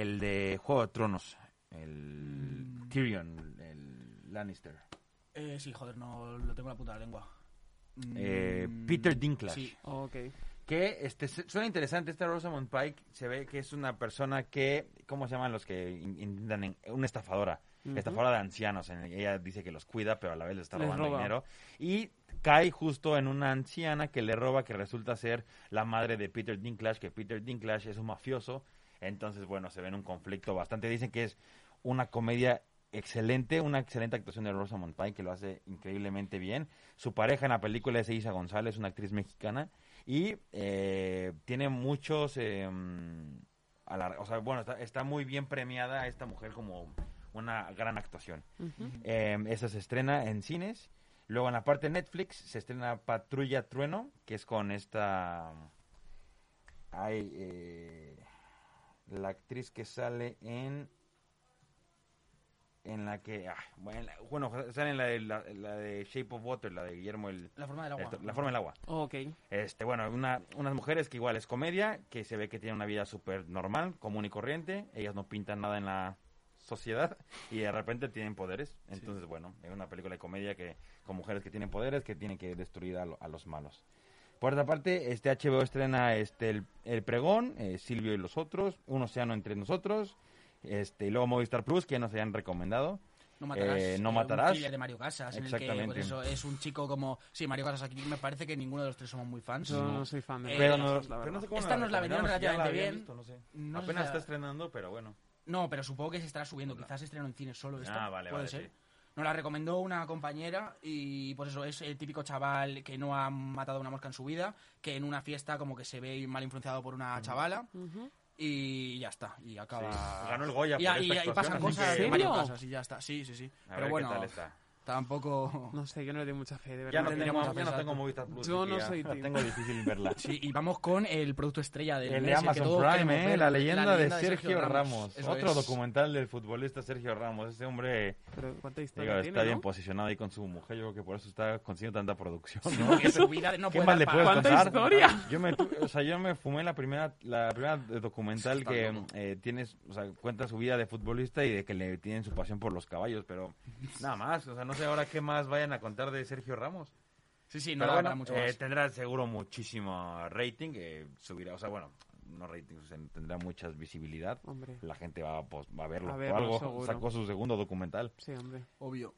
el de Juego de Tronos, el
Mm.
Tyrion, el Lannister.
Eh, sí, joder, no lo tengo en la punta de la lengua.
Eh,
Mm,
Peter Dinklage.
Sí,
Ok.
Que este, suena interesante, esta Rosamund Pike se ve que es una persona que, ¿cómo se llaman los que in- intentan? en- Una estafadora, estafadora de ancianos. En- Ella dice que los cuida, pero a la vez les está
Les
robando
roba.
dinero. Y cae justo en una anciana que le roba, que resulta ser la madre de Peter Dinklage, que Peter Dinklage es un mafioso. Entonces, bueno, se ve en un conflicto bastante. Dicen que es una comedia excelente, una excelente actuación de Rosamund Pike, que lo hace increíblemente bien. Su pareja en la película es Isa González, una actriz mexicana. Y eh, tiene muchos... eh, alar- o sea, bueno, está, está muy bien premiada esta mujer como una gran actuación. Eh, esa se estrena en cines. Luego en la parte de Netflix se estrena Patrulla Trueno, que es con esta... Hay, eh, la actriz que sale en... En la que... ah, bueno, sale en la de, la, la de Shape of Water, la de Guillermo el...
la forma del agua.
el- la forma del agua.
Ok.
Este, bueno, una, unas mujeres que igual es comedia, que se ve que tienen una vida súper normal, común y corriente. Ellas no pintan nada en la sociedad y de repente tienen poderes. Entonces, bueno, es una película de comedia que con mujeres que tienen poderes que tienen que destruir a, lo- a los malos. Por otra parte, este HBO estrena este el, El Pregón, eh, Silvio y los otros, Un océano entre nosotros, este y luego Movistar Plus, que ya nos hayan recomendado.
No matarás.
Eh, no
eh,
matarás.
Un de Mario Casas. En el que,
Exactamente.
pues eso, es un chico como. Sí, Mario Casas aquí me parece que ninguno de los tres somos muy fans.
Yo no soy fan de
Eh,
Pero
Mario
no, pero no sé cómo
Esta nos la vendieron relativamente bien.
visto, no sé.
No sé
Apenas está estrenando, pero bueno.
No, pero supongo que se estará subiendo. Quizás se estrenó en cine solo esto.
Ah, vale,
Puede
vale,
ser.
sí.
Nos la recomendó una compañera y pues eso, es el típico chaval que no ha matado una mosca en su vida, que en una fiesta como que se ve mal influenciado por una chavala y ya está, y acaba...
Sí. Ganó el Goya
y,
por
y-
esta
y pasan cosas
¿Serio?
Casas y ya está, sí, sí, sí.
A
Pero
ver
bueno,
qué tal está.
Tampoco...
No sé, yo no le doy mucha fe, de
Ya
verdad.
no,
tendremos
tengo,
que
ya no tengo Movistar Plus.
Yo no
ya
soy
la
team.
Tengo difícil verla.
Sí, y vamos con el producto estrella del
El
mes,
de Amazon Prime,
queremos
¿eh?
ver,
la leyenda de Sergio Ramos.
Ramos. Eso
Otro
es.
documental del futbolista Sergio Ramos. Ese hombre
Pero cuánta
digo,
historia
está
tiene,
bien
¿no?
posicionado ahí con su mujer. Yo creo que por eso está consiguiendo tanta producción.
Sí,
¿no?
su vida no
¿Qué
puede
más le puedes
¿Cuánta
contar?
historia?
Yo me, o sea, yo me fumé la primera, la primera documental
Está
que eh, tienes, o sea, cuenta su vida de futbolista y de que le tienen su pasión por los caballos, pero nada más. O sea, no sé ahora qué más vayan a contar de Sergio Ramos.
Sí, sí, no
Pero bueno,
mucho
eh, tendrá seguro muchísimo rating, eh, subirá, o sea, bueno, no rating, o sea, tendrá mucha visibilidad.
Hombre.
La gente va, pues, va a verlo.
A
por algo
seguro.
sacó su segundo documental.
Sí, hombre.
Obvio.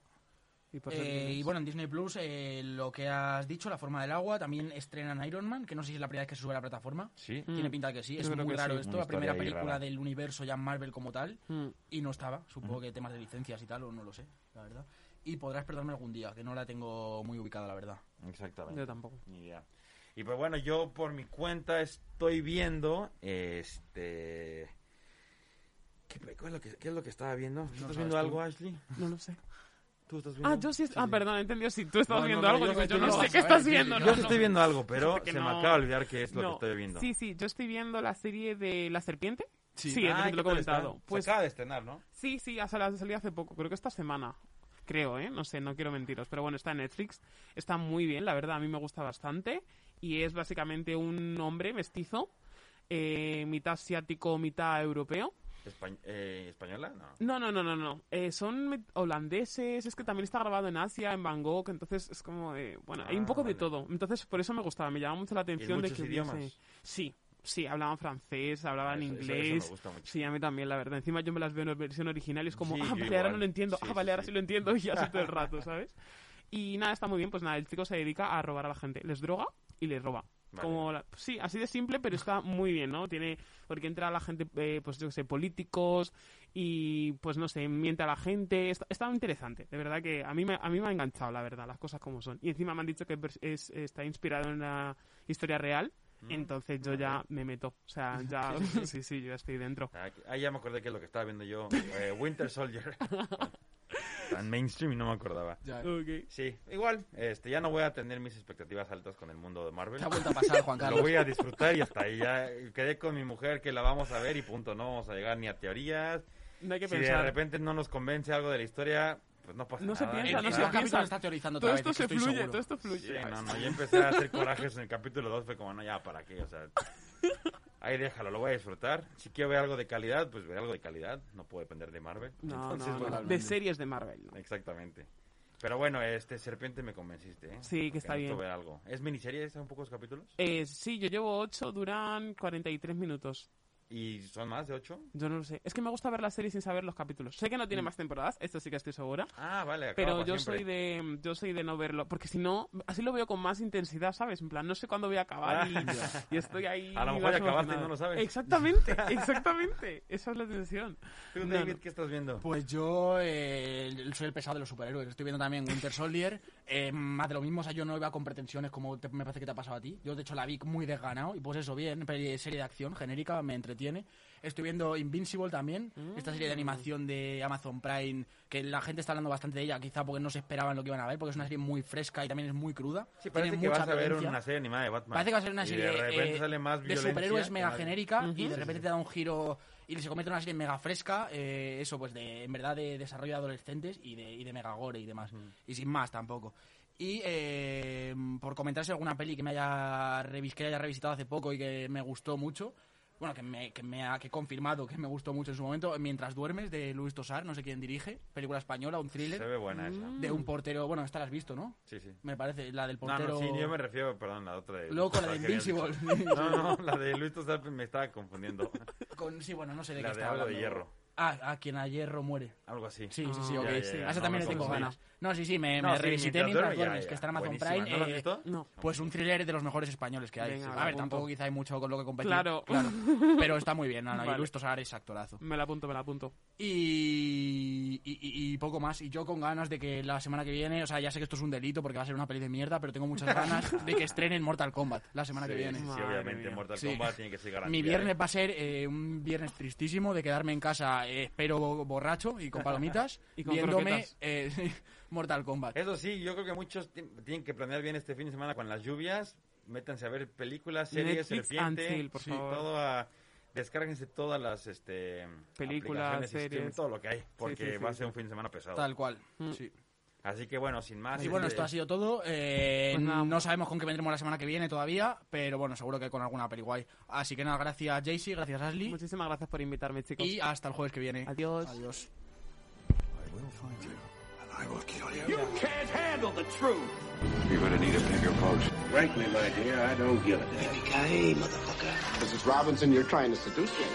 Y,
Eh, y bueno, en Disney Plus, eh, lo que has dicho, La forma del agua, también estrenan Iron Man, que no sé si es la primera vez que se sube a la plataforma.
Sí.
Mm.
Tiene pinta de que sí,
Yo
es muy raro
sí.
esto,
Una
la primera película
rara.
del universo ya Marvel como tal,
Mm.
y no estaba, supongo que temas de licencias y tal, o no lo sé, la verdad. Y podrás perdonarme algún día, que no la tengo muy ubicada, la verdad.
Exactamente.
Yo tampoco.
Ni idea. Y pues bueno, yo por mi cuenta estoy viendo este ¿Qué, qué es, lo que, qué es lo que estaba viendo? ¿Tú ¿Estás
sabes
viendo
tú.
algo, Ashley?
No lo sé.
¿Tú estás viendo?
Ah, yo sí. Ah, perdón, he entendido. Si tú estás
No, no,
viendo
no,
algo,
yo
digo,
no
yo no sé qué estás
¿qué-
viendo.
Yo
no,
sí
no.
estoy viendo algo, pero se me
no.
acaba de olvidar qué es lo
No.
que estoy viendo.
Sí, sí, yo estoy viendo la serie de La Serpiente. Sí,
Sí.
es
Ah,
te lo he comentado.
Se
Pues
acaba de estrenar, ¿no?
sí, sí, ha sal- ha salido hace poco. Creo que esta semana. Creo, ¿eh? No sé, no quiero mentiros. Pero bueno, está en Netflix. Está muy bien, la verdad. A mí me gusta bastante. Y es básicamente un hombre mestizo. eh, mitad asiático, mitad europeo.
Espa- eh, ¿Española? No.
No, no, no, no, no. Eh, son holandeses, es que también está grabado en Asia, en Bangkok, entonces es como de... Bueno, hay un
Ah,
poco de
vale.
todo. Entonces por eso me gustaba, me llamaba mucho la atención de que
idiomas?
hubiese- Sí, sí, hablaban francés, hablaban
Eso- eso- eso
inglés. Sí, a mí también, la verdad. Encima yo me las veo en versión original y es como,
Sí,
ah, vale,
igual.
ahora no lo entiendo,
Sí,
ah, vale,
sí,
ahora
sí.
lo entiendo y así todo el rato, ¿sabes? Y nada, está muy bien, pues nada, el chico se dedica a robar a la gente. Les droga y les roba.
Vale.
Como la- sí, así de simple, pero está muy bien, ¿no? Tiene, porque entra la gente, eh, pues yo sé, políticos y pues no sé, miente a la gente. Está, está interesante, de verdad que a mí, me, a mí me ha enganchado, la verdad, las cosas como son. Y encima me han dicho que es, es- está inspirado en una historia real. Entonces yo ya me meto. O sea, ya, sí, sí, yo ya estoy dentro.
Ah, ah, ya me acordé que es lo que estaba viendo yo. eh, Winter Soldier. Tan mainstream y no me acordaba.
Ok.
Sí, igual, este, ya no voy a tener mis expectativas altas con el mundo de Marvel.
Te ha vuelto a pasar, Juan
Lo
Carlos.
voy a disfrutar y hasta ahí. Ya quedé con mi mujer que la vamos a ver y punto. No vamos a llegar ni a teorías.
No hay que
Si de
pensar.
repente no nos convence algo de la historia, pues no pasa
No se
nada.
piensa,
En
no se piensa.
capítulo está teorizando
Todo
otra
esto
vez,
se fluye,
seguro.
todo esto fluye.
Sí, no, no, yo empecé a hacer corajes en el capítulo 2, fue como, no, ya, ¿para qué? O sea, ahí déjalo, lo voy a disfrutar. Si quiero ver algo de calidad, pues ver algo de calidad. No puedo depender de Marvel.
No,
Entonces,
no,
bueno,
de series de Marvel. ¿no?
Exactamente. Pero bueno, este Serpiente me convenciste, ¿eh?
Sí, que está bien.
ver algo. ¿Es miniserie? ¿Son pocos capítulos?
Eh, sí, yo llevo 8, duran 43 minutos.
¿Y son más de 8?
Yo no lo sé. Es que me gusta ver la serie sin saber los capítulos. Sé que no tiene más temporadas, esto sí que estoy segura.
Ah, vale,
Pero yo
siempre.
soy de yo soy de no verlo, porque si no, así lo veo con más intensidad, ¿sabes? En plan, no sé cuándo voy a acabar y, y estoy ahí.
A lo mejor ya acabaste y no lo sabes.
Exactamente, exactamente. Esa es la tensión.
¿Tú,
No,
David,
no.
qué estás viendo?
Pues yo eh, soy el pesado de los superhéroes. Estoy viendo también Winter Soldier. Eh, más de lo mismo, o sea, yo no iba con pretensiones como te- me parece que te ha pasado a ti. Yo, de hecho, la vi muy desganado. Y pues eso, bien, serie de acción genérica, me entretiene. Estoy viendo Invincible también, esta serie de animación de Amazon Prime, que la gente está hablando bastante de ella, quizá porque no se esperaban lo que iban a ver, porque es una serie muy fresca y también es muy cruda.
Sí,
Tiene
parece que
mucha
vas a ver
violencia.
una serie animada de Batman.
Parece que va a ser una
Y
serie
de repente
eh,
sale más
de superhéroes mega
nadie.
genérica y
Ujú.
de
Sí,
repente
sí.
te da un giro y se convierte en una serie mega fresca, eh, eso pues de en verdad de desarrollo de adolescentes y de, y de mega gore y demás. Y sin más tampoco. Y eh, por comentarse alguna peli que me haya, revis que haya revisitado hace poco y que me gustó mucho, bueno, que me, que me ha que he confirmado que me gustó mucho en su momento, Mientras duermes, de Luis Tosar, no sé quién dirige, película española, un
Se
thriller,
ve buena esa.
de un portero, bueno, esta la has visto, ¿no?
Sí, sí.
Me parece, la del
No,
portero...
no, sí, yo me refiero, perdón, la otra de...
Luego con la de. Invincible.
No, no, la de Luis Tosar me estaba confundiendo.
Con, sí, bueno, no sé de
La
qué
de
está hablando.
de Hierro.
Ah, a quien a hierro muere.
Algo así.
Sí, sí, sí,
Ah,
ok.
ya, ya, ya.
A esa
No,
también
no
le tengo ganas. No, sí, sí, me,
No,
me
sí,
revisité
mientras
mientras
duerme, ya,
duermes,
ya.
que está en Amazon
Buenísima.
Prime.
¿No lo has
eh,
visto?
No.
Pues un thriller de los mejores españoles que hay.
Venga,
a ver,
apunto.
tampoco quizá hay mucho con lo que competir.
Claro.
Pero está muy bien, Ana. Y
Vale.
Luis Tosar es actorazo.
Me la apunto, me la apunto.
Y, y, y- y poco más. Y yo con ganas de que la semana que viene, o sea, ya sé que esto es un delito porque va a ser una peli de mierda, pero tengo muchas ganas de que estrenen Mortal Kombat la semana que
Sí,
viene.
sí, sí,
Madre
obviamente
mía.
Mortal
Sí.
Kombat tiene que ser garantía.
Mi viernes
¿eh?
va a ser eh, un viernes tristísimo de quedarme en casa, eh, espero bo- borracho y con palomitas,
Y con
viéndome eh, Mortal Kombat.
Eso sí, yo creo que muchos ti- tienen que planear bien este fin de semana con las lluvias. Métanse a ver películas, series,
Netflix
Serpiente,
por
sí,
favor.
todo a- descárguense todas las este,
Películas, series.
todo lo que hay, porque
sí, sí,
va a
sí.
ser un fin de semana pesado.
Tal cual.
Mm.
Sí.
Así que bueno, sin más.
Y bueno, esto ha sido todo. Eh,
Pues
no sabemos con qué vendremos la semana que viene todavía, pero bueno, seguro que con alguna peli guay. Así que nada, gracias Jaycee, gracias Ashley.
Muchísimas gracias por invitarme, chicos.
Y hasta el jueves que viene.
Adiós.
Adiós.
You can't handle the truth.
You're gonna need a bigger boat.
Frankly, my dear, I don't give a damn.
Yippee-ki-yay, motherfucker.
Mrs. Robinson, you're trying to seduce me.